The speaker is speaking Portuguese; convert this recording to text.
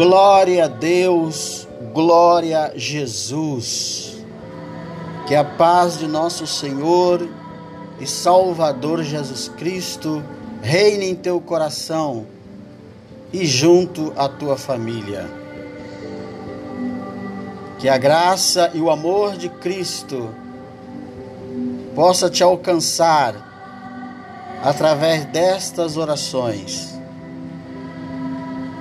Glória a Deus, glória a Jesus. Que a paz de nosso Senhor e Salvador Jesus Cristo reine em teu coração e junto à tua família. Que a graça e o amor de Cristo possa te alcançar através destas orações.